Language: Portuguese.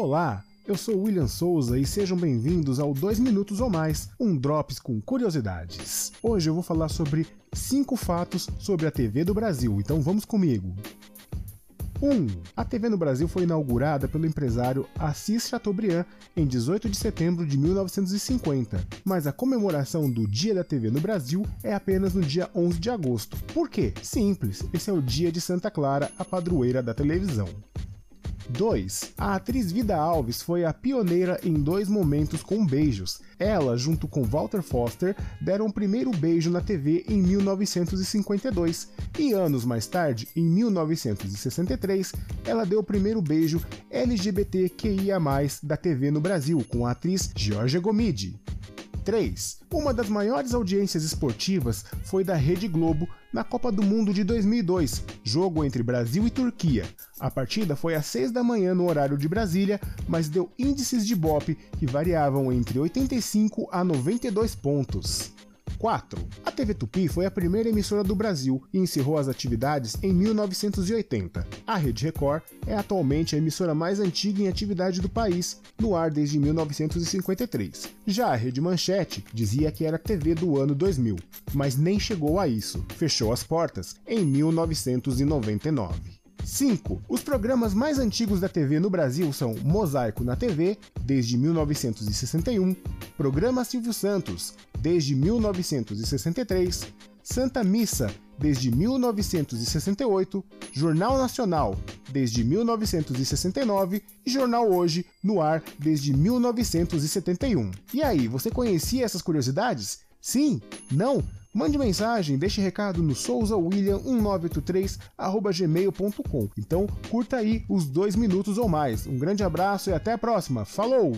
Olá, eu sou William Souza e sejam bem-vindos ao 2 Minutos ou Mais, um Drops com curiosidades. Hoje eu vou falar sobre 5 fatos sobre a TV do Brasil, então vamos comigo. 1. A TV no Brasil foi inaugurada pelo empresário Assis Chateaubriand em 18 de setembro de 1950, mas a comemoração do Dia da TV no Brasil é apenas no dia 11 de agosto. Por quê? Simples, esse é o dia de Santa Clara, a padroeira da televisão. 2. A atriz Vida Alves foi a pioneira em dois momentos com beijos. Ela, junto com Walter Foster, deram o primeiro beijo na TV em 1952 e anos mais tarde, em 1963, ela deu o primeiro beijo LGBTQIA+ da TV no Brasil com a atriz Georgia Gomide. 2003, uma das maiores audiências esportivas foi da Rede Globo na Copa do Mundo de 2002, jogo entre Brasil e Turquia. A partida foi às 6 da manhã no horário de Brasília, mas deu índices de BOP que variavam entre 85 a 92 pontos. 4. A TV Tupi foi a primeira emissora do Brasil e encerrou as atividades em 1980. A Rede Record é atualmente a emissora mais antiga em atividade do país, no ar desde 1953. Já a Rede Manchete dizia que era TV do ano 2000, mas nem chegou a isso. Fechou as portas em 1999. 5. Os programas mais antigos da TV no Brasil são Mosaico na TV, desde 1961, Programa Silvio Santos, desde 1963, Santa Missa, desde 1968, Jornal Nacional, desde 1969 e Jornal Hoje, no ar desde 1971. E aí, você conhecia essas curiosidades? Sim? Não? Mande mensagem, deixe recado no souzawilliam1983@gmail.com. Então, curta aí os dois minutos ou mais. Um grande abraço e até a próxima. Falou!